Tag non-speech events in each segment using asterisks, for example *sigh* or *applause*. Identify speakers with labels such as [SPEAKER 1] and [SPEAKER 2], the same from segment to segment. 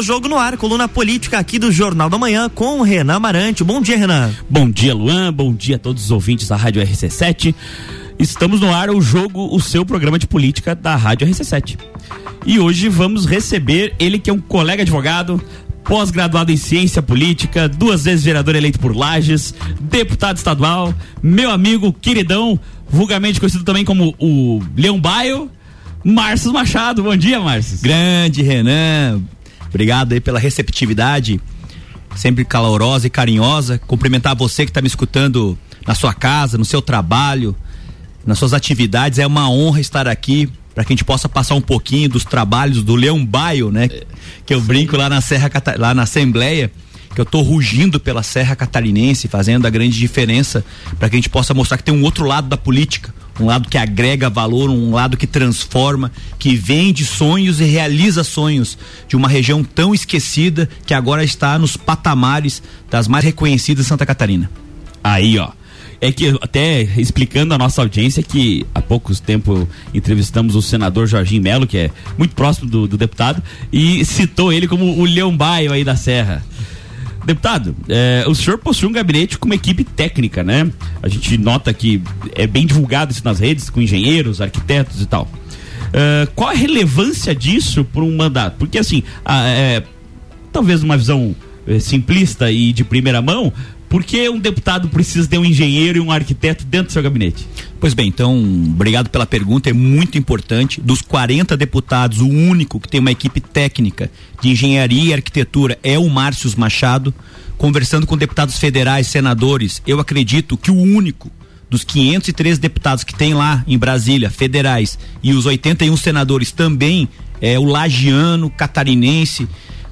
[SPEAKER 1] O Jogo no Ar, coluna política aqui do Jornal da Manhã com o Renan Marante. Bom dia, Renan.
[SPEAKER 2] Bom dia, Luan. Bom dia a todos os ouvintes da Rádio RC7. Estamos no ar o jogo, o seu programa de política da Rádio RC7. E hoje vamos receber ele que é um colega advogado, pós-graduado em ciência política, duas vezes vereador eleito por Lages, deputado estadual, meu amigo queridão, vulgarmente conhecido também como o Leão Baio, Márcio Machado. Bom dia, Márcio.
[SPEAKER 3] Grande Renan. Obrigado aí pela receptividade, sempre calorosa e carinhosa. Cumprimentar você que está me escutando na sua casa, no seu trabalho, nas suas atividades. É uma honra estar aqui para que a gente possa passar um pouquinho dos trabalhos do Leão Baio, né? Que eu brinco lá na Serra lá na Assembleia, que eu tô rugindo pela Serra Catarinense, fazendo a grande diferença para que a gente possa mostrar que tem um outro lado da política, um lado que agrega valor, um lado que transforma, que vende sonhos e realiza sonhos de uma região tão esquecida que agora está nos patamares das mais reconhecidas de Santa Catarina.
[SPEAKER 2] Aí, ó. É que até explicando a nossa audiência que há poucos tempo entrevistamos o senador Jorginho Melo, que é muito próximo do, do deputado, e citou ele como o Leão Baio aí da Serra. Deputado, é, o senhor possui um gabinete com uma equipe técnica, né? A gente nota que é bem divulgado isso nas redes, com engenheiros, arquitetos e tal. É, qual a relevância disso para um mandato? Porque assim, a, é, talvez uma visão simplista e de primeira mão, por que um deputado precisa ter um engenheiro e um arquiteto dentro do seu gabinete?
[SPEAKER 3] Pois bem, então, obrigado pela pergunta, é muito importante. Dos 40 deputados, o único que tem uma equipe técnica de engenharia e arquitetura é o Márcio Machado. Conversando com deputados federais, senadores, eu acredito que o único dos 503 deputados que tem lá em Brasília, federais, e os 81 senadores também é o lagiano, catarinense,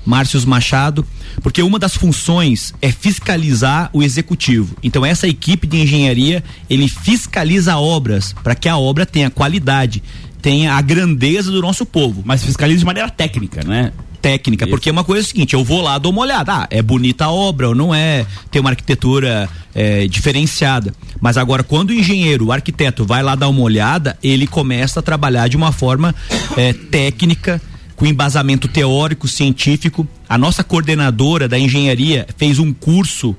[SPEAKER 3] Márcio Machado, porque uma das funções é fiscalizar o executivo. Então essa equipe de engenharia, ele fiscaliza obras para que a obra tenha qualidade, tenha a grandeza do nosso povo.
[SPEAKER 2] Mas fiscaliza de maneira técnica, né?
[SPEAKER 3] técnica, Isso. porque é uma coisa é o seguinte, eu vou lá, dou uma olhada, ah, é bonita a obra ou não é, tem uma arquitetura é, diferenciada, mas agora quando o engenheiro, o arquiteto vai lá dar uma olhada, ele começa a trabalhar de uma forma é, técnica, com embasamento teórico, científico. A nossa coordenadora da engenharia fez um curso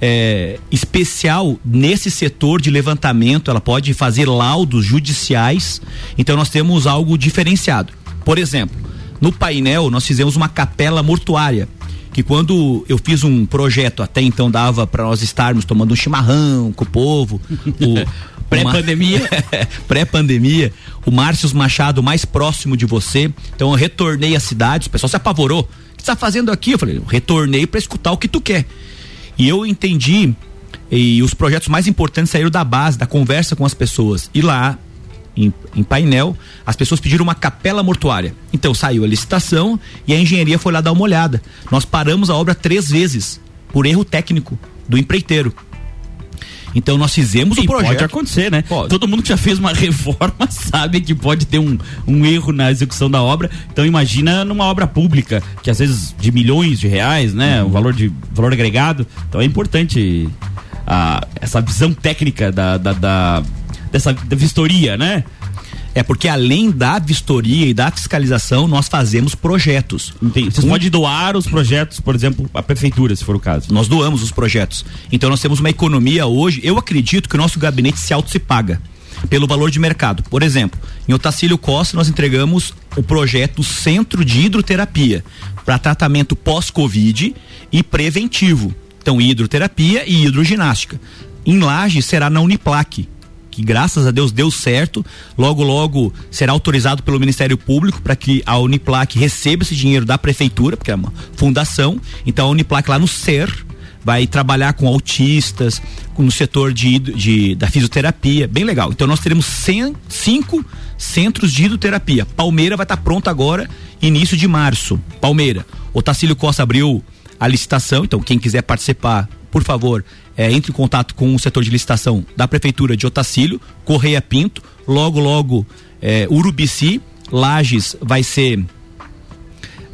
[SPEAKER 3] é, especial nesse setor de levantamento. Ela pode fazer laudos judiciais. Então nós temos algo diferenciado. Por exemplo, no painel nós fizemos uma capela mortuária que quando eu fiz um projeto até então dava para nós estarmos tomando um chimarrão com o povo, o *laughs*
[SPEAKER 2] Pré-pandemia. *laughs*
[SPEAKER 3] Pré-pandemia. O Márcio Machado mais próximo de você. Então eu retornei à cidade, o pessoal se apavorou. O que você está fazendo aqui? Eu falei, eu retornei para escutar o que tu quer. E eu entendi, e os projetos mais importantes saíram da base, da conversa com as pessoas. E lá, em, em, painel, as pessoas pediram uma capela mortuária. Então saiu a licitação e a engenharia foi lá dar uma olhada. Nós paramos a obra três vezes, por erro técnico do empreiteiro. Então nós fizemos o projeto.
[SPEAKER 2] Pode acontecer, né? Pode. Todo mundo que já fez uma *laughs* reforma sabe que pode ter um, um erro na execução da obra. Então imagina numa obra pública, que às vezes de milhões de reais, né? Uhum. O valor de valor agregado. Então é importante a, essa visão técnica da, da, da dessa vistoria, né?
[SPEAKER 3] É porque além da vistoria e da fiscalização, nós fazemos projetos.
[SPEAKER 2] Entendi. Vocês um... podem doar os projetos, por exemplo, à prefeitura, se for o caso.
[SPEAKER 3] Nós doamos os projetos. Então nós temos uma economia hoje, eu acredito que o nosso gabinete se auto se paga pelo valor de mercado. Por exemplo, em Otacílio Costa nós entregamos o projeto Centro de Hidroterapia para tratamento pós-Covid e preventivo. Então, hidroterapia e hidroginástica. Em Laje será na Uniplaque que graças a Deus deu certo. Logo, logo será autorizado pelo Ministério Público para que a Uniplac receba esse dinheiro da prefeitura, porque é uma fundação. Então a Uniplac lá no SER vai trabalhar com autistas, com, no setor de, de, da fisioterapia, bem legal. Então nós teremos cem, cinco centros de hidroterapia. Palmeira vai estar tá pronto agora, início de março. Palmeira. O Tacílio Costa abriu a licitação, então quem quiser participar, por favor, é, entre em contato com o setor de licitação da Prefeitura de Otacílio, Correia Pinto, logo, logo é, Urubici, Lages vai ser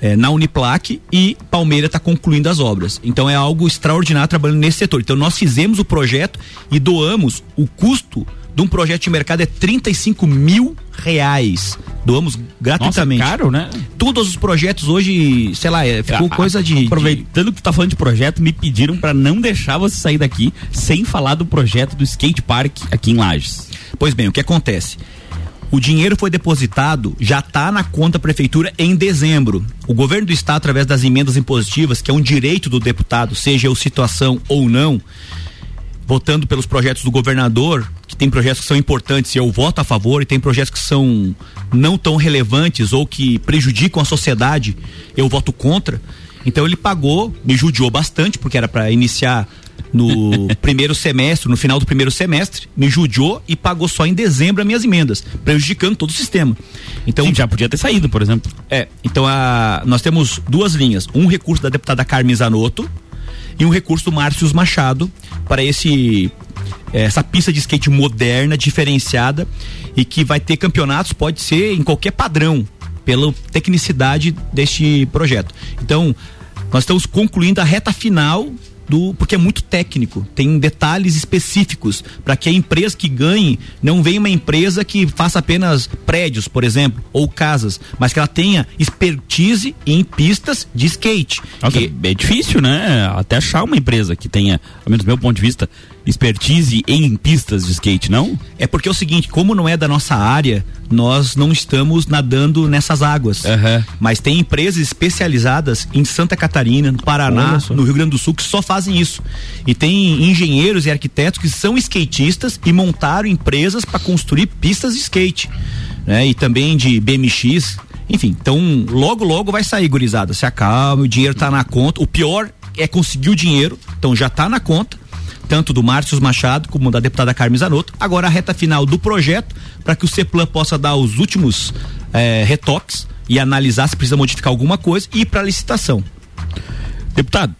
[SPEAKER 3] é, na Uniplac e Palmeira está concluindo as obras. Então é algo extraordinário trabalhando nesse setor. Então nós fizemos o projeto e doamos o custo de um projeto de mercado é 35 mil reais. Doamos gratuitamente.
[SPEAKER 2] Nossa, caro, né?
[SPEAKER 3] Todos os projetos hoje, sei lá, é, ficou coisa de.
[SPEAKER 2] Aproveitando
[SPEAKER 3] de...
[SPEAKER 2] que tu tá falando de projeto, me pediram para não deixar você sair daqui sem falar do projeto do skate park aqui em Lages.
[SPEAKER 3] Pois bem, o que acontece? O dinheiro foi depositado, já está na conta prefeitura em dezembro. O governo do estado, através das emendas impositivas, que é um direito do deputado, seja o situação ou não, votando pelos projetos do governador, que tem projetos que são importantes e eu voto a favor, e tem projetos que são não tão relevantes ou que prejudicam a sociedade, eu voto contra. Então ele pagou, me judiou bastante, porque era para iniciar no *laughs* primeiro semestre, no final do primeiro semestre, me judiou e pagou só em dezembro as minhas emendas, prejudicando todo o sistema.
[SPEAKER 2] Então Sim, já podia ter saído, por exemplo.
[SPEAKER 3] É, então a, nós temos duas linhas, um recurso da deputada Carmen Zanotto e um recurso do Márcio Machado para esse essa pista de skate moderna, diferenciada e que vai ter campeonatos, pode ser em qualquer padrão, pela tecnicidade deste projeto. Então, nós estamos concluindo a reta final do porque é muito técnico, tem detalhes específicos para que a empresa que ganhe não venha uma empresa que faça apenas prédios, por exemplo, ou casas, mas que ela tenha expertise em pistas de skate.
[SPEAKER 2] Nossa, que... É difícil, né? Até achar uma empresa que tenha, ao menos do meu ponto de vista, expertise em pistas de skate, não?
[SPEAKER 3] É porque é o seguinte, como não é da nossa área, nós não estamos nadando nessas águas.
[SPEAKER 2] Uhum.
[SPEAKER 3] Mas tem empresas especializadas em Santa Catarina, no Paraná, no Rio Grande do Sul, que só fazem isso. E tem engenheiros e arquitetos que são skatistas e montaram empresas para construir pistas de skate. Né? E também de BMX. Enfim, então logo, logo vai sair, gurizada. Se acalma, o dinheiro tá na conta. O pior é conseguir o dinheiro, então já tá na conta tanto do Márcio Machado como da deputada Carmen Zanotto. Agora a reta final do projeto para que o CEPLAN possa dar os últimos eh, retoques e analisar se precisa modificar alguma coisa e ir para licitação.
[SPEAKER 2] Deputado,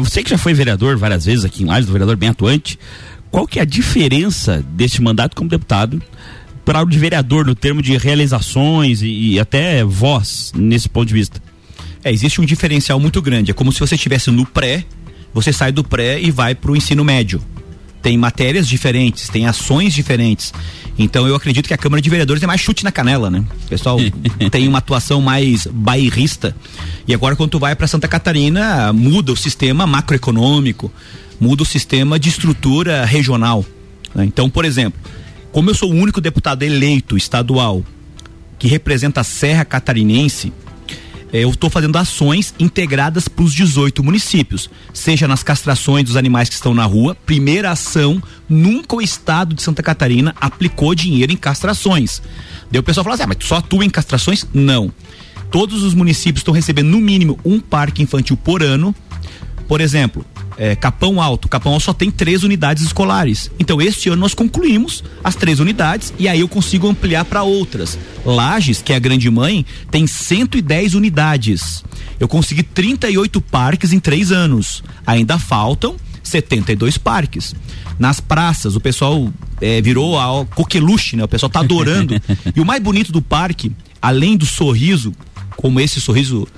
[SPEAKER 2] você que já foi vereador várias vezes aqui em Lages, vereador bem atuante, qual que é a diferença deste mandato como deputado para o de vereador no termo de realizações e, e até voz nesse ponto de vista?
[SPEAKER 3] É, existe um diferencial muito grande. É como se você estivesse no pré você sai do pré e vai para o ensino médio. Tem matérias diferentes, tem ações diferentes. Então eu acredito que a Câmara de Vereadores é mais chute na canela, né? O pessoal *laughs* tem uma atuação mais bairrista. E agora quando tu vai para Santa Catarina, muda o sistema macroeconômico, muda o sistema de estrutura regional. Né? Então, por exemplo, como eu sou o único deputado eleito estadual que representa a Serra Catarinense, eu estou fazendo ações integradas para os 18 municípios, seja nas castrações dos animais que estão na rua. Primeira ação, nunca o estado de Santa Catarina aplicou dinheiro em castrações. Daí o pessoal fala assim: ah, mas só atua em castrações? Não. Todos os municípios estão recebendo no mínimo um parque infantil por ano. Por exemplo, é, Capão Alto. Capão Alto só tem três unidades escolares. Então, este ano nós concluímos as três unidades e aí eu consigo ampliar para outras. Lages, que é a grande mãe, tem 110 unidades. Eu consegui 38 parques em três anos. Ainda faltam 72 parques. Nas praças, o pessoal é, virou a coqueluche, né? O pessoal tá adorando. *laughs* e o mais bonito do parque, além do sorriso, como esse sorriso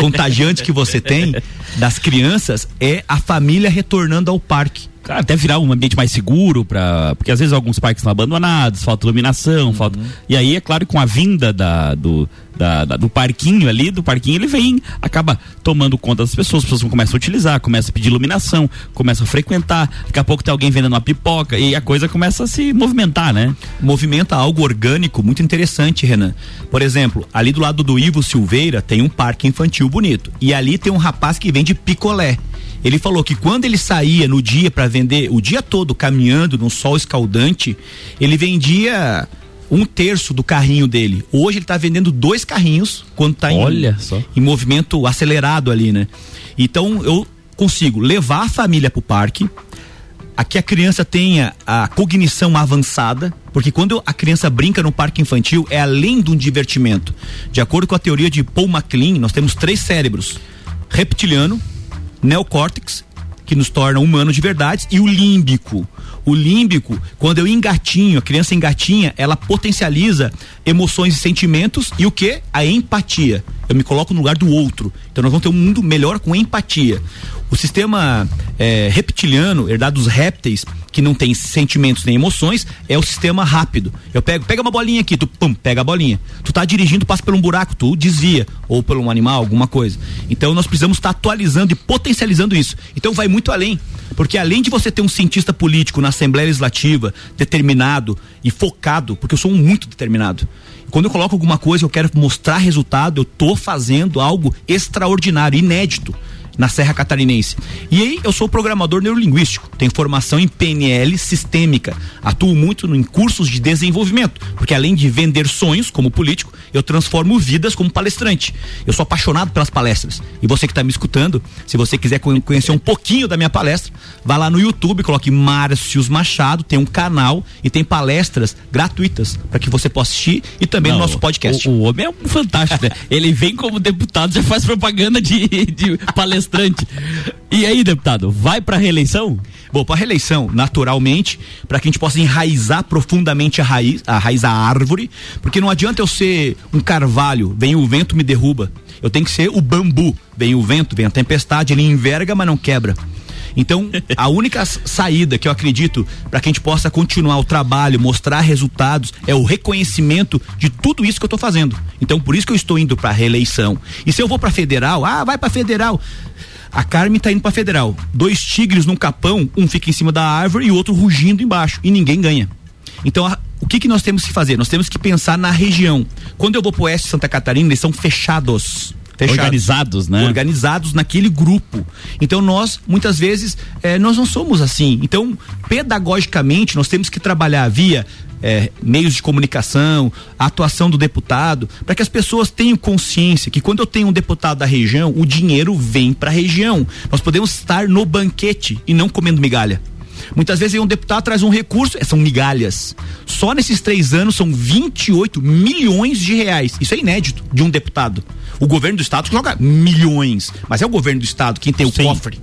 [SPEAKER 3] contagiante que você tem *laughs* das crianças, é a família retornando ao parque
[SPEAKER 2] até virar um ambiente mais seguro para porque às vezes alguns parques estão abandonados, falta iluminação, uhum. falta e aí é claro com a vinda da, do, da, da, do parquinho ali, do parquinho ele vem, acaba tomando conta das pessoas, as pessoas começam a utilizar, começam a pedir iluminação, começam a frequentar, daqui a pouco tem alguém vendendo uma pipoca e a coisa começa a se movimentar, né?
[SPEAKER 3] Movimenta algo orgânico muito interessante, Renan. Por exemplo, ali do lado do Ivo Silveira tem um parque infantil bonito e ali tem um rapaz que vende picolé. Ele falou que quando ele saía no dia para vender, o dia todo caminhando no sol escaldante, ele vendia um terço do carrinho dele. Hoje ele está vendendo dois carrinhos quando está em, em movimento acelerado ali, né? Então eu consigo levar a família para o parque, aqui a criança tenha a cognição avançada, porque quando a criança brinca no parque infantil é além de um divertimento. De acordo com a teoria de Paul MacLean, nós temos três cérebros: reptiliano, neocórtex, que nos torna humanos de verdade, e o límbico. O límbico, quando eu engatinho, a criança engatinha, ela potencializa emoções e sentimentos e o que? A empatia. eu me coloco no lugar do outro. Então nós vamos ter um mundo melhor com empatia. O sistema é, reptiliano, herdado dos répteis, que não tem sentimentos nem emoções, é o sistema rápido. Eu pego, pega uma bolinha aqui, tu pum, pega a bolinha. Tu tá dirigindo, passa por um buraco, tu desvia, ou por um animal, alguma coisa. Então nós precisamos estar tá atualizando e potencializando isso. Então vai muito além. Porque além de você ter um cientista político na Assembleia Legislativa, determinado e focado, porque eu sou muito determinado. Quando eu coloco alguma coisa, eu quero mostrar resultado, eu tô fazendo algo extraordinário, inédito na Serra Catarinense. E aí eu sou programador neurolinguístico, tenho formação em PNL sistêmica, atuo muito em cursos de desenvolvimento, porque além de vender sonhos como político, eu transformo vidas como palestrante. Eu sou apaixonado pelas palestras. E você que está me escutando, se você quiser conhecer um pouquinho da minha palestra, vá lá no YouTube, coloque Márcios Machado, tem um canal e tem palestras gratuitas para que você possa assistir e também Não, no nosso podcast.
[SPEAKER 2] O, o homem é um fantástico, né? Ele vem como deputado, já faz propaganda de, de palestra palestrante. E aí, deputado, vai para reeleição?
[SPEAKER 3] Bom, para reeleição, naturalmente, para que a gente possa enraizar profundamente a raiz, a raiz da árvore, porque não adianta eu ser um carvalho, vem o vento me derruba. Eu tenho que ser o bambu, vem o vento, vem a tempestade, ele enverga, mas não quebra. Então, a única saída que eu acredito para que a gente possa continuar o trabalho, mostrar resultados, é o reconhecimento de tudo isso que eu estou fazendo. Então, por isso que eu estou indo para reeleição. E se eu vou para federal, ah, vai para federal. A Carmen tá indo para federal. Dois tigres num capão, um fica em cima da árvore e o outro rugindo embaixo. E ninguém ganha. Então, a, o que, que nós temos que fazer? Nós temos que pensar na região. Quando eu vou pro oeste de Santa Catarina, eles são fechados.
[SPEAKER 2] Fechados, organizados, né?
[SPEAKER 3] Organizados naquele grupo. Então nós, muitas vezes, eh, nós não somos assim. Então, pedagogicamente, nós temos que trabalhar via é, meios de comunicação, a atuação do deputado, para que as pessoas tenham consciência que quando eu tenho um deputado da região, o dinheiro vem para a região. Nós podemos estar no banquete e não comendo migalha. Muitas vezes um deputado traz um recurso, são migalhas. Só nesses três anos são 28 milhões de reais. Isso é inédito de um deputado. O governo do estado joga milhões, mas é o governo do estado quem tem o Sim. cofre.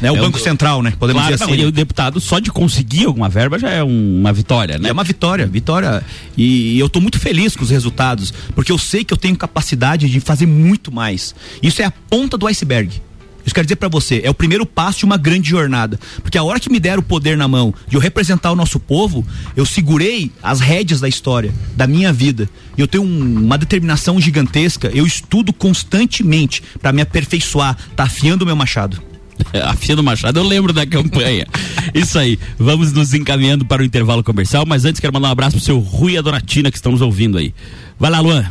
[SPEAKER 3] Né? O é Banco o, Central, né?
[SPEAKER 2] Podemos claro, dizer assim. Não, e o deputado, só de conseguir alguma verba já é um, uma vitória, né?
[SPEAKER 3] É uma vitória, vitória. E, e eu estou muito feliz com os resultados, porque eu sei que eu tenho capacidade de fazer muito mais. Isso é a ponta do iceberg. Isso quer dizer para você, é o primeiro passo de uma grande jornada. Porque a hora que me deram o poder na mão de eu representar o nosso povo, eu segurei as rédeas da história, da minha vida. E eu tenho um, uma determinação gigantesca, eu estudo constantemente para me aperfeiçoar, tá afiando o meu machado. *laughs*
[SPEAKER 2] Afiando o machado, eu lembro da campanha. *laughs* Isso aí, vamos nos encaminhando para o intervalo comercial, mas antes quero mandar um abraço pro seu Rui Adoratina que estamos ouvindo aí. Vai lá, Luan.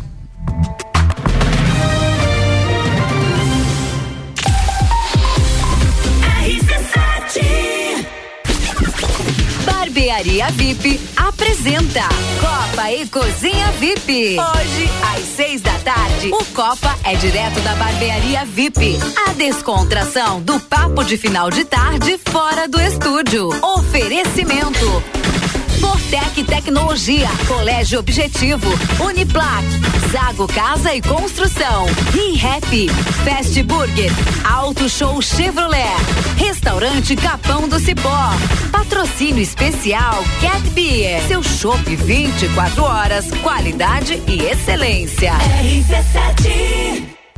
[SPEAKER 4] Barbearia VIP apresenta Copa e Cozinha VIP. Hoje, às seis da tarde, o Copa é direto da Barbearia VIP. A descontração do papo de final de tarde fora do estúdio. Oferecimento. Fortec Tecnologia, Colégio Objetivo, Uniplac, Zago Casa e Construção, ReHap, Fast Burger, Auto Show Chevrolet, Restaurante Capão do Cipó, Patrocínio Especial Cat Beer, seu chopp 24 horas, qualidade e excelência. RC7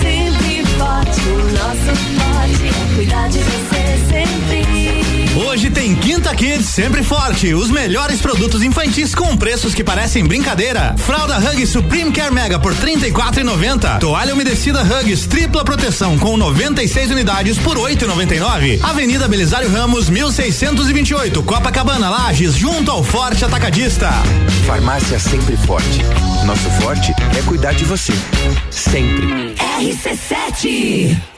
[SPEAKER 5] Sempre forte, o nosso forte é cuidar de você sempre.
[SPEAKER 6] Hoje tem Quinta Kids sempre forte. Os melhores produtos infantis com preços que parecem brincadeira. Fralda Hugs Supreme Care Mega por R$ 34,90. Toalha umedecida Hugs tripla proteção com 96 unidades por R$ 8,99. Avenida Belisário Ramos 1628, Copacabana Lages, junto ao Forte Atacadista.
[SPEAKER 7] Farmácia sempre forte. Nosso forte é cuidar de você. Sempre.
[SPEAKER 4] RC7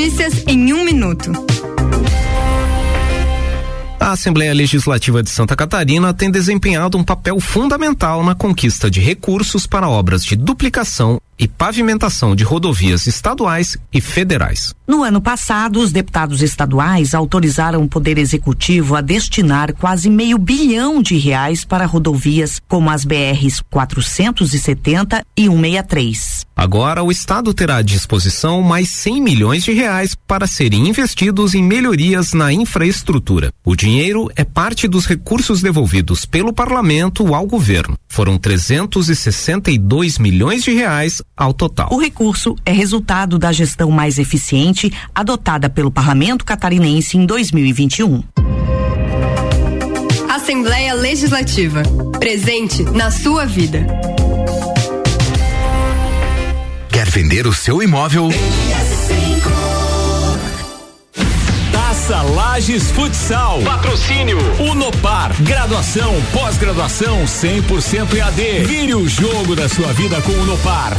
[SPEAKER 8] Notícias em um minuto.
[SPEAKER 9] A Assembleia Legislativa de Santa Catarina tem desempenhado um papel fundamental na conquista de recursos para obras de duplicação e pavimentação de rodovias estaduais e federais.
[SPEAKER 10] No ano passado, os deputados estaduais autorizaram o Poder Executivo a destinar quase meio bilhão de reais para rodovias como as BRs 470 e 163.
[SPEAKER 9] Agora, o Estado terá à disposição mais 100 milhões de reais para serem investidos em melhorias na infraestrutura. O dinheiro é parte dos recursos devolvidos pelo parlamento ao governo. Foram 362 milhões de reais ao total.
[SPEAKER 10] O recurso é resultado da gestão mais eficiente adotada pelo Parlamento Catarinense em 2021.
[SPEAKER 8] Assembleia Legislativa. Presente na sua vida.
[SPEAKER 7] Quer vender o seu imóvel?
[SPEAKER 11] Taça Lages Futsal. Patrocínio Unopar. Graduação, pós-graduação 100% EAD. Vire o jogo da sua vida com o Unopar.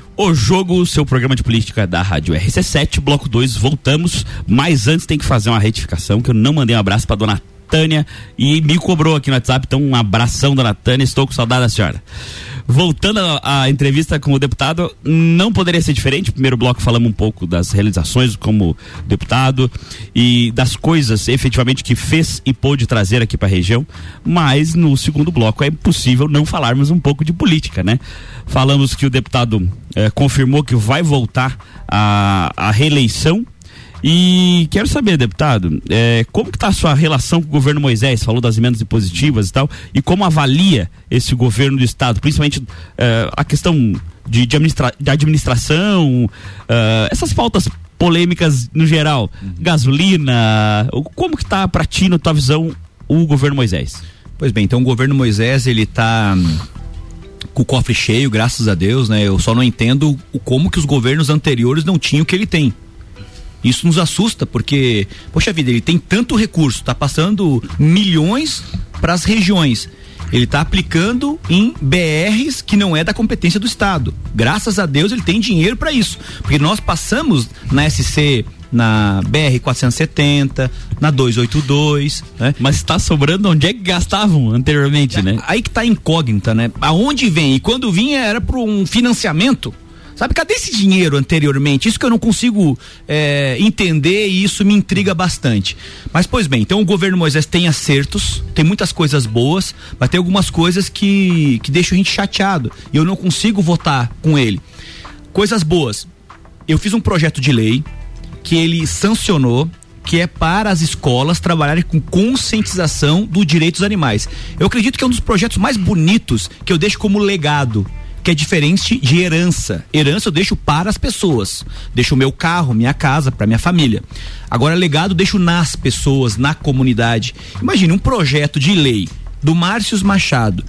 [SPEAKER 2] O jogo, seu programa de política da Rádio RC7, bloco 2, voltamos. Mas antes tem que fazer uma retificação, que eu não mandei um abraço pra dona Tânia e me cobrou aqui no WhatsApp, então um abração, dona Tânia, estou com saudade da senhora. Voltando à entrevista com o deputado, não poderia ser diferente. Primeiro bloco falamos um pouco das realizações como deputado e das coisas efetivamente que fez e pôde trazer aqui para a região. Mas no segundo bloco é impossível não falarmos um pouco de política, né? Falamos que o deputado eh, confirmou que vai voltar à, à reeleição e quero saber, deputado, é, como que está a sua relação com o governo Moisés? Falou das emendas impositivas e tal, e como avalia esse governo do estado, principalmente é, a questão de, de, administra de administração, é, essas pautas polêmicas no geral, uhum. gasolina, como que está para ti, na tua visão, o governo Moisés?
[SPEAKER 3] Pois bem, então o governo Moisés, ele está com o cofre cheio, graças a Deus, né? Eu só não entendo como que os governos anteriores não tinham o que ele tem. Isso nos assusta porque, poxa vida, ele tem tanto recurso, está passando milhões para as regiões. Ele está aplicando em BRs que não é da competência do Estado. Graças a Deus ele tem dinheiro para isso. Porque nós passamos na SC na BR 470, na 282, né?
[SPEAKER 2] Mas está sobrando onde é que gastavam anteriormente,
[SPEAKER 3] é,
[SPEAKER 2] né?
[SPEAKER 3] Aí que tá incógnita, né? Aonde vem? E quando vinha era para um financiamento Sabe, cadê esse dinheiro anteriormente? Isso que eu não consigo é, entender e isso me intriga bastante. Mas, pois bem, então o governo Moisés tem acertos, tem muitas coisas boas, mas tem algumas coisas que, que deixam a gente chateado. E eu não consigo votar com ele. Coisas boas. Eu fiz um projeto de lei que ele sancionou que é para as escolas trabalharem com conscientização do direito dos animais. Eu acredito que é um dos projetos mais bonitos que eu deixo como legado que é diferente de herança. Herança eu deixo para as pessoas. Deixo o meu carro, minha casa, para minha família. Agora, legado deixo nas pessoas, na comunidade. Imagine um projeto de lei do Márcio Machado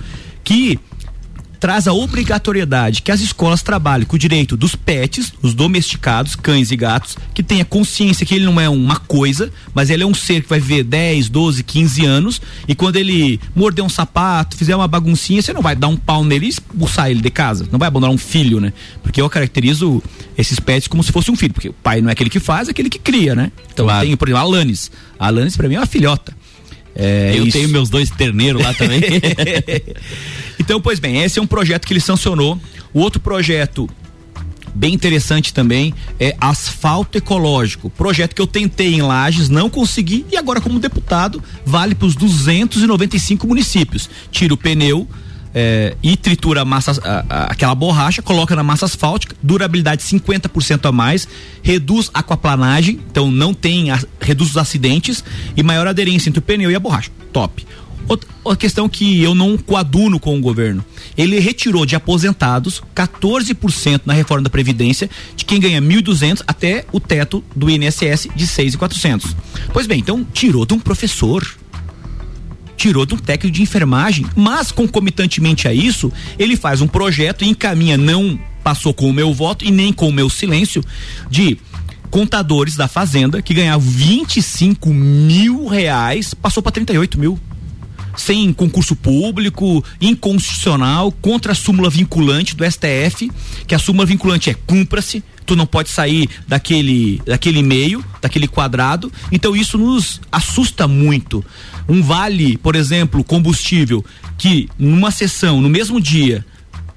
[SPEAKER 3] que traz a obrigatoriedade que as escolas trabalhem com o direito dos pets, os domesticados, cães e gatos, que tenha consciência que ele não é uma coisa, mas ele é um ser que vai viver 10, 12, 15 anos e quando ele morder um sapato, fizer uma baguncinha, você não vai dar um pau nele e expulsar ele de casa. Não vai abandonar um filho, né? Porque eu caracterizo esses pets como se fosse um filho, porque o pai não é aquele que faz, é aquele que cria, né? Então
[SPEAKER 2] Claro.
[SPEAKER 3] tem, por exemplo, a Alanis. A Alanis pra mim é uma filhota. É,
[SPEAKER 2] Eu
[SPEAKER 3] isso.
[SPEAKER 2] tenho meus dois terneiros lá também. *laughs*
[SPEAKER 3] então, pois bem, esse é um projeto que ele sancionou. O outro projeto bem interessante também é asfalto ecológico. Projeto que eu tentei em Lages, não consegui e agora como deputado vale para os 295 municípios. Tira o pneu é, e tritura a massa, a- a- aquela borracha, coloca na massa asfáltica, durabilidade 50% a mais, reduz a aquaplanagem, então não tem, a- reduz os acidentes e maior aderência entre o pneu e a borracha. Top. Outra, questão que eu não coaduno com o governo. Ele retirou de aposentados 14% na reforma da Previdência de quem ganha 1.200 até o teto do INSS de 6.400. Pois bem, então tirou de um professor tirou de um técnico de enfermagem, mas concomitantemente a isso, ele faz um projeto e encaminha, não passou com o meu voto e nem com o meu silêncio, de contadores da fazenda que ganhavam 25 mil reais, passou para 38 mil. Sem concurso público, inconstitucional, contra a súmula vinculante do STF, que a súmula vinculante é cumpra-se, tu não pode sair daquele, daquele meio, daquele quadrado. Então isso nos assusta muito. Um vale, por exemplo, combustível, que numa sessão, no mesmo dia,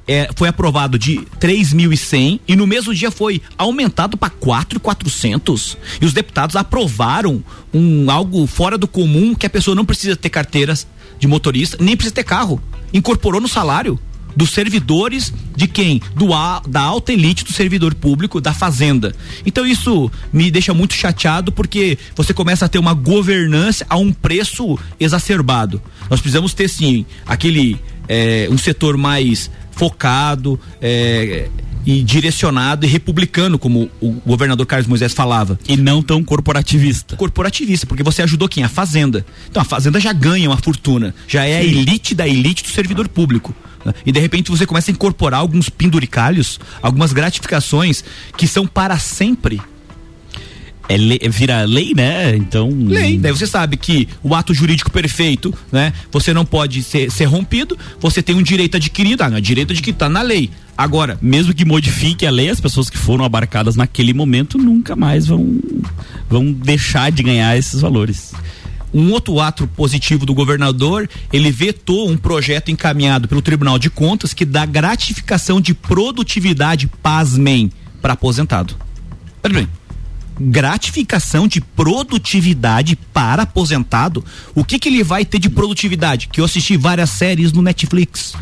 [SPEAKER 3] é, foi aprovado de 3.100 e no mesmo dia foi aumentado para 4.400 e os deputados aprovaram um algo fora do comum que a pessoa não precisa ter carteiras de motorista nem precisa ter carro incorporou no salário dos servidores de quem? Do a, da alta elite do servidor público da fazenda. Então isso me deixa muito chateado porque você começa a ter uma governança a um preço exacerbado. Nós precisamos ter sim aquele é, um setor mais focado é, e direcionado e republicano, como o governador Carlos Moisés falava.
[SPEAKER 2] E não tão corporativista.
[SPEAKER 3] Corporativista, porque você ajudou quem? A Fazenda. Então a Fazenda já ganha uma fortuna, já é a elite da elite do servidor público. E de repente você começa a incorporar alguns penduricalhos, algumas gratificações que são para sempre.
[SPEAKER 2] É lei- vira lei, né? Então.
[SPEAKER 3] Lei. Daí você sabe que o ato jurídico perfeito, né? Você não pode ser, ser rompido, você tem um direito adquirido, ah, não, é direito adquirido, tá na lei. Agora,
[SPEAKER 2] mesmo que modifique a lei, as pessoas que foram abarcadas naquele momento nunca mais vão, vão deixar de ganhar esses valores.
[SPEAKER 3] Um outro ato positivo do governador, ele vetou um projeto encaminhado pelo Tribunal de Contas que dá gratificação de produtividade, pasmem, para aposentado. Pera bem. Gratificação de produtividade para aposentado? O que que ele vai ter de produtividade? Que eu assisti várias séries no Netflix,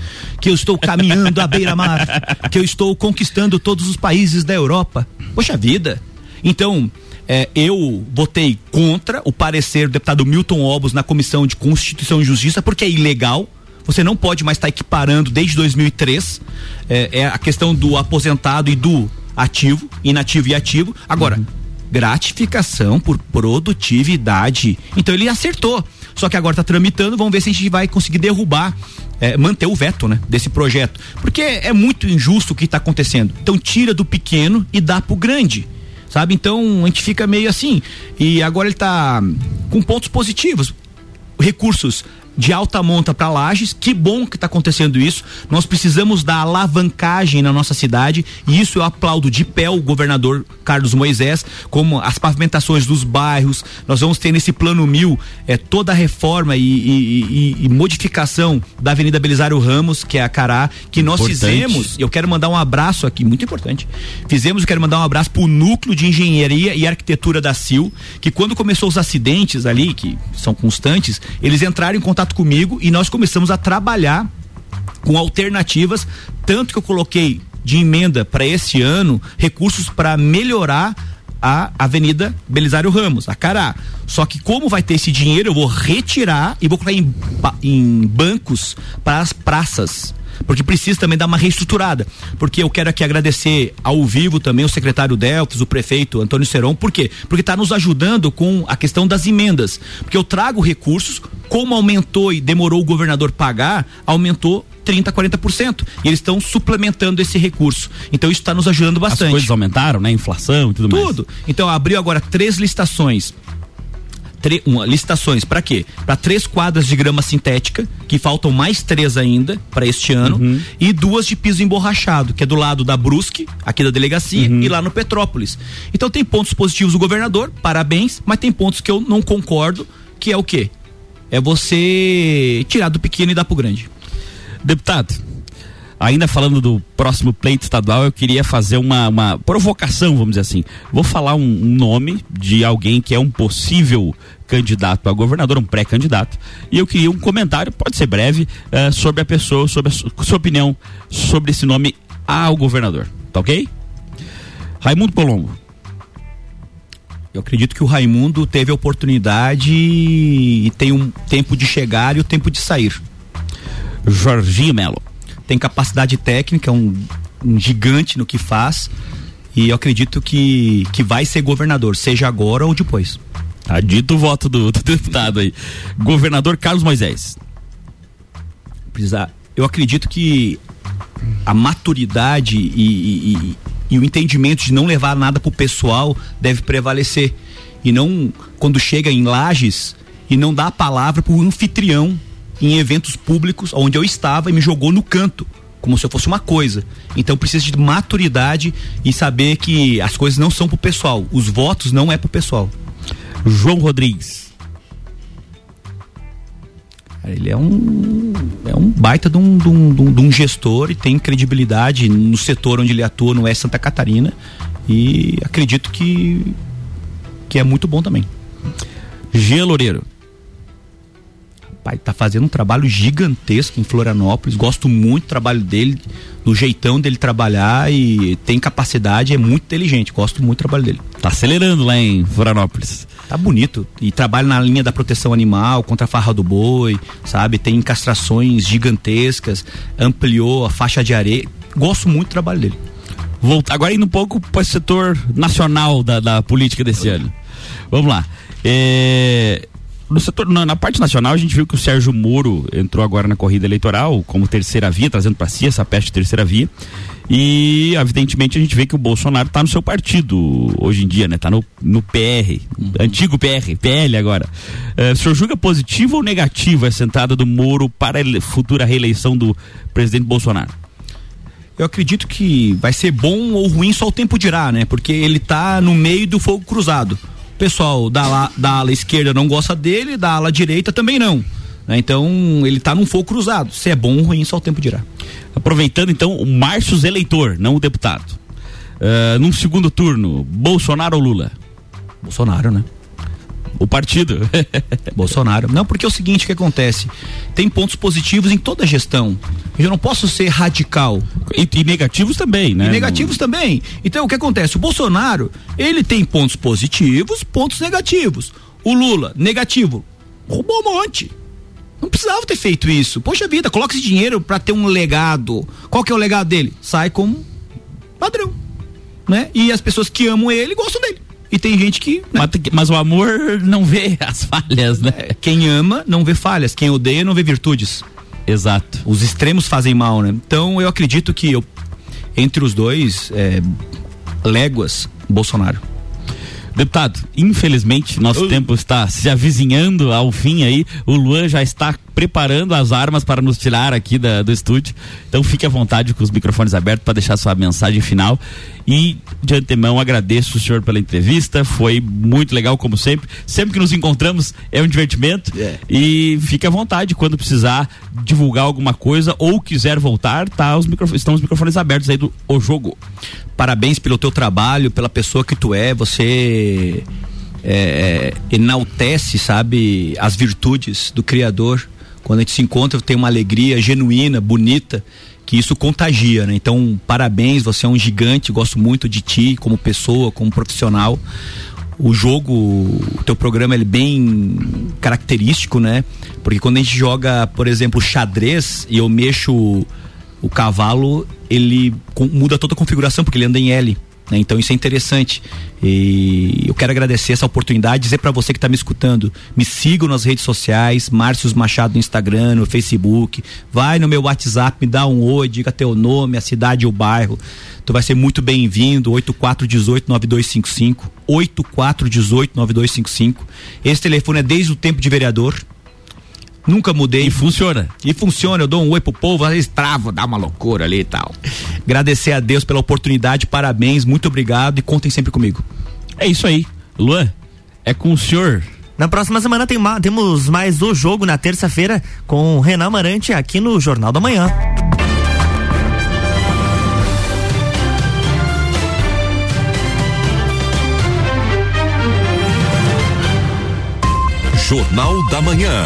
[SPEAKER 3] que eu estou caminhando à beira-mar, que eu estou conquistando todos os países da Europa. Poxa vida. Então, é, eu votei contra o parecer do deputado Milton Obos na Comissão de Constituição e Justiça, porque é ilegal. Você não pode mais estar equiparando desde 2003 é, é a questão do aposentado e do ativo, inativo e ativo. Agora, gratificação por produtividade. Então ele acertou. Só que agora está tramitando, vamos ver se a gente vai conseguir derrubar, é, manter o veto, né, desse projeto. Porque é muito injusto o que está acontecendo. Então tira do pequeno e dá pro grande sabe? Então a gente fica meio assim. E agora ele tá com pontos positivos. Recursos de alta monta para lajes, que bom que está acontecendo isso. Nós precisamos da alavancagem na nossa cidade e isso eu aplaudo de pé o governador Carlos Moisés, como as pavimentações dos bairros. Nós vamos ter nesse plano mil é, toda a reforma e, e- e- e modificação da Avenida Belisário Ramos, que é a Cará, que nós
[SPEAKER 2] Importante.
[SPEAKER 3] fizemos. Eu quero mandar um abraço aqui, muito importante. Fizemos, eu quero mandar um abraço pro núcleo de engenharia e arquitetura da CIL, que quando começou os acidentes ali, que são constantes, eles entraram em contato comigo e nós começamos a trabalhar com alternativas, tanto que eu coloquei de emenda para esse ano recursos para melhorar a Avenida Belisário Ramos, a Cará. Só que como vai ter esse dinheiro, eu vou retirar e vou colocar em, em bancos para as praças. Porque precisa também dar uma reestruturada. Porque eu quero aqui agradecer ao vivo também o secretário Delfos, o prefeito Antônio Seron. Por quê? Porque está nos ajudando com a questão das emendas. Porque eu trago recursos, como aumentou e demorou o governador pagar, aumentou 30, 40%. E eles estão suplementando esse recurso. Então isso está nos ajudando bastante.
[SPEAKER 2] As coisas aumentaram, né? Inflação e tudo, mais.
[SPEAKER 3] Tudo. Então abriu agora três licitações. Uma, licitações para quê? Para três quadras de grama sintética, que faltam mais três ainda para este ano,
[SPEAKER 2] Uhum.
[SPEAKER 3] e duas de piso emborrachado, que é do lado da Brusque, aqui da delegacia,
[SPEAKER 2] Uhum.
[SPEAKER 3] e lá no Petrópolis. Então tem pontos positivos do governador, parabéns, mas tem pontos que eu não concordo, que é o quê? É você tirar do pequeno e dar pro grande.
[SPEAKER 2] Deputado, ainda falando do próximo pleito estadual, eu queria fazer uma, uma provocação, vamos dizer assim. Vou falar um, um nome de alguém que é um possível candidato a governador, um pré-candidato, e eu queria um comentário, pode ser breve, eh, sobre a pessoa, sobre a su- sua opinião sobre esse nome ao governador. Tá ok? Raimundo Colombo.
[SPEAKER 3] Eu acredito que o Raimundo teve a oportunidade e tem um tempo de chegar e o tempo de sair.
[SPEAKER 2] Jorginho Melo.
[SPEAKER 3] Tem capacidade técnica, um, um gigante no que faz. E eu acredito que, que vai ser governador, seja agora ou depois.
[SPEAKER 2] Tá dito o voto do, do deputado aí. Governador Carlos Moisés.
[SPEAKER 3] Eu acredito que a maturidade e, e- e- e o entendimento de não levar nada pro pessoal deve prevalecer. E não quando chega em lajes e não dá a palavra pro anfitrião em eventos públicos onde eu estava e me jogou no canto. Como se eu fosse uma coisa. Então precisa de maturidade e saber que as coisas não são pro pessoal. Os votos não é pro pessoal.
[SPEAKER 2] João Rodrigues.
[SPEAKER 3] Ele é um, é um baita de um, de, um, de um- de um gestor e tem credibilidade no setor onde ele atua, no é Santa Catarina. E acredito que, que é muito bom também.
[SPEAKER 2] Jean Loureiro.
[SPEAKER 3] Pai, tá fazendo um trabalho gigantesco em Florianópolis. Gosto muito do trabalho dele, do jeitão dele trabalhar e tem capacidade, é muito inteligente. Gosto muito do trabalho dele.
[SPEAKER 2] Tá acelerando lá em Florianópolis.
[SPEAKER 3] Tá bonito. E trabalha na linha da proteção animal, contra a farra do boi, sabe? Tem castrações gigantescas, ampliou a faixa de areia. Gosto muito do trabalho dele.
[SPEAKER 2] Volta, agora indo um pouco para o setor nacional da, da política desse ano. Vamos lá. É, no setor, na, na parte nacional, a gente viu que o Sérgio Moro entrou agora na corrida eleitoral como terceira via, trazendo para si essa peste terceira via. E, evidentemente, a gente vê que o Bolsonaro está no seu partido hoje em dia, né? Tá no, no PR, antigo PR, PL agora. É, o senhor julga positivo ou negativo essa entrada do Moro para a futura reeleição do presidente Bolsonaro?
[SPEAKER 3] Eu acredito que vai ser bom ou ruim só o tempo dirá, né? Porque ele tá no meio do fogo cruzado. O pessoal da, ala- da ala esquerda não gosta dele, da ala direita também não. né? Então ele tá num fogo cruzado. Se é bom ou ruim, só o tempo dirá.
[SPEAKER 2] Aproveitando então o Márcio eleitor, não o deputado. Ah, num segundo turno, Bolsonaro ou Lula?
[SPEAKER 3] Bolsonaro, né?
[SPEAKER 2] O partido. *laughs*
[SPEAKER 3] Bolsonaro. Não, porque é o seguinte que acontece. Tem pontos positivos em toda a gestão. Eu não posso ser radical.
[SPEAKER 2] E, e negativos também, né?
[SPEAKER 3] E negativos também. Então, o que acontece? O Bolsonaro, ele tem pontos positivos, pontos negativos. O Lula, negativo, roubou um monte. Não precisava ter feito isso. Poxa vida, coloca esse dinheiro pra ter um legado. Qual que é o legado dele? Sai como padrão, né? E as pessoas que amam ele gostam dele. E tem gente que. né?
[SPEAKER 2] Mas, mas o amor não vê *laughs* as falhas, né?
[SPEAKER 3] Quem ama não vê falhas, quem odeia não vê virtudes.
[SPEAKER 2] Exato.
[SPEAKER 3] Os extremos fazem mal, né? Então eu acredito que eu, entre os dois, é, léguas, Bolsonaro.
[SPEAKER 2] Deputado, infelizmente nosso tempo está se avizinhando ao fim aí. O Luan já está preparando as armas para nos tirar aqui da- do estúdio. Então fique à vontade com os microfones abertos para deixar sua mensagem final. E de antemão agradeço o senhor pela entrevista. Foi muito legal, como sempre. Sempre que nos encontramos é um divertimento. E fique à vontade quando precisar divulgar alguma coisa ou quiser voltar, tá? Os microfones, estão os microfones abertos aí do O Jogo.
[SPEAKER 3] Parabéns pelo teu trabalho, pela pessoa que tu é. Você é, enaltece, sabe, as virtudes do Criador. Quando a gente se encontra, tem uma alegria genuína, bonita, que isso contagia, né? Então, parabéns, você é um gigante, gosto muito de ti como pessoa, como profissional. O jogo, o teu programa ele é bem característico, né? Porque quando a gente joga, por exemplo, xadrez e eu mexo o cavalo ele muda toda a configuração porque ele anda em L. Né? Então isso é interessante. E eu quero agradecer essa oportunidade, dizer para você que está me escutando, me sigam nas redes sociais, Márcios Machado no Instagram, no Facebook, vai no meu WhatsApp, me dá um oi, diga teu nome, a cidade e o bairro. Tu vai ser muito bem-vindo, 8418-9255, 8418-9255. Esse telefone é desde o tempo de vereador, Nunca mudei.
[SPEAKER 2] E funciona.
[SPEAKER 3] E funciona, eu dou um oi pro povo, às vezes trava, dá uma loucura ali e tal. Agradecer a Deus pela oportunidade, parabéns, muito obrigado e contem sempre comigo.
[SPEAKER 2] É isso aí. Luan, é com o senhor.
[SPEAKER 1] Na próxima semana tem ma temos mais o jogo na terça-feira com o Renan Marante aqui no Jornal da Manhã.
[SPEAKER 12] Jornal da Manhã.